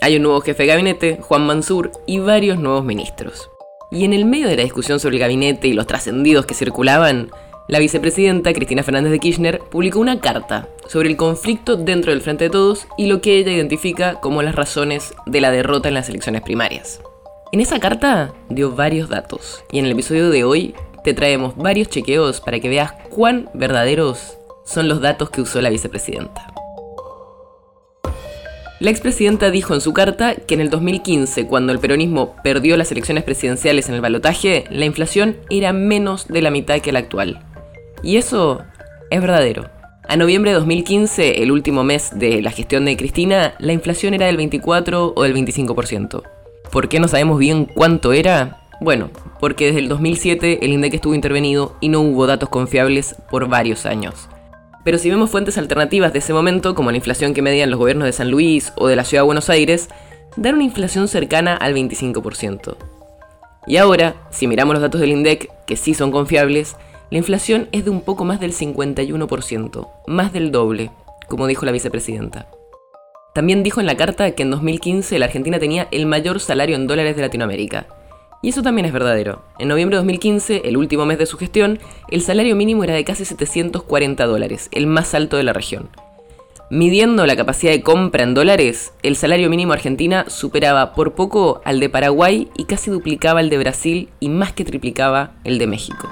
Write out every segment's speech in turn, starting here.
Hay un nuevo jefe de gabinete, Juan Mansur, y varios nuevos ministros. Y en el medio de la discusión sobre el gabinete y los trascendidos que circulaban, la vicepresidenta Cristina Fernández de Kirchner publicó una carta sobre el conflicto dentro del Frente de Todos y lo que ella identifica como las razones de la derrota en las elecciones primarias. En esa carta dio varios datos y en el episodio de hoy te traemos varios chequeos para que veas cuán verdaderos son los datos que usó la vicepresidenta. La expresidenta dijo en su carta que en el 2015, cuando el peronismo perdió las elecciones presidenciales en el balotaje, la inflación era menos de la mitad que la actual. Y eso es verdadero. A noviembre de 2015, el último mes de la gestión de Cristina, la inflación era del 24 o del 25%. ¿Por qué no sabemos bien cuánto era? Bueno, porque desde el 2007 el INDEC estuvo intervenido y no hubo datos confiables por varios años. Pero si vemos fuentes alternativas de ese momento, como la inflación que medían los gobiernos de San Luis o de la Ciudad de Buenos Aires, dan una inflación cercana al 25%. Y ahora, si miramos los datos del INDEC, que sí son confiables, la inflación es de un poco más del 51%, más del doble, como dijo la vicepresidenta. También dijo en la carta que en 2015 la Argentina tenía el mayor salario en dólares de Latinoamérica, y eso también es verdadero. En noviembre de 2015, el último mes de su gestión, el salario mínimo era de casi 740 dólares, el más alto de la región. Midiendo la capacidad de compra en dólares, el salario mínimo argentina superaba por poco al de Paraguay y casi duplicaba el de Brasil y más que triplicaba el de México.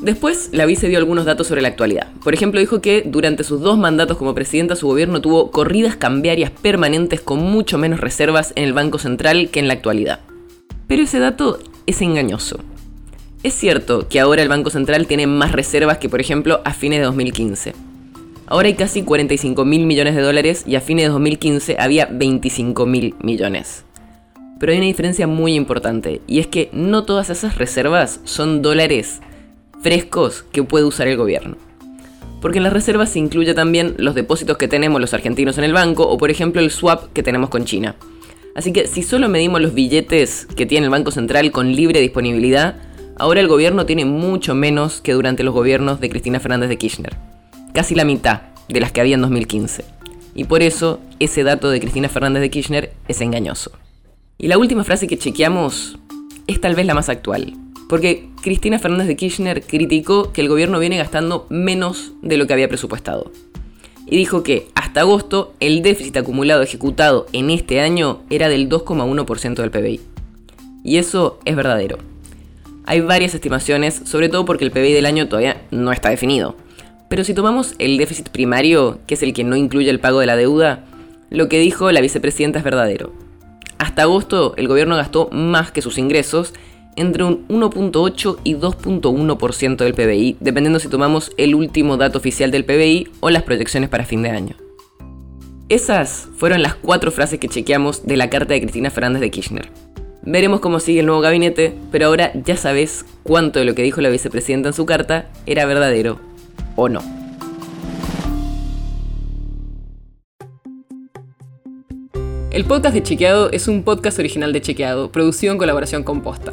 Después, la vice dio algunos datos sobre la actualidad. Por ejemplo, dijo que durante sus dos mandatos como presidenta su gobierno tuvo corridas cambiarias permanentes con mucho menos reservas en el Banco Central que en la actualidad. Pero ese dato es engañoso. Es cierto que ahora el Banco Central tiene más reservas que, por ejemplo, a fines de 2015. Ahora hay casi 45 mil millones de dólares y a fines de 2015 había 25 mil millones. Pero hay una diferencia muy importante, y es que no todas esas reservas son dólares frescos que puede usar el gobierno. Porque en las reservas se incluye también los depósitos que tenemos los argentinos en el banco o por ejemplo el swap que tenemos con China. Así que si solo medimos los billetes que tiene el Banco Central con libre disponibilidad, ahora el gobierno tiene mucho menos que durante los gobiernos de Cristina Fernández de Kirchner. Casi la mitad de las que había en 2015. Y por eso ese dato de Cristina Fernández de Kirchner es engañoso. Y la última frase que chequeamos es tal vez la más actual, porque Cristina Fernández de Kirchner criticó que el gobierno viene gastando menos de lo que había presupuestado. Y dijo que hasta agosto el déficit acumulado ejecutado en este año era del 2,1% del PBI. Y eso es verdadero. Hay varias estimaciones, sobre todo porque el PBI del año todavía no está definido. Pero si tomamos el déficit primario, que es el que no incluye el pago de la deuda, lo que dijo la vicepresidenta es verdadero. Hasta agosto el gobierno gastó más que sus ingresos entre un 1.8 y 2.1% del PBI, dependiendo si tomamos el último dato oficial del PBI o las proyecciones para fin de año. Esas fueron las cuatro frases que chequeamos de la carta de Cristina Fernández de Kirchner. Veremos cómo sigue el nuevo gabinete, pero ahora ya sabes cuánto de lo que dijo la vicepresidenta en su carta era verdadero o no. El podcast de Chequeado es un podcast original de Chequeado, producido en colaboración con Posta.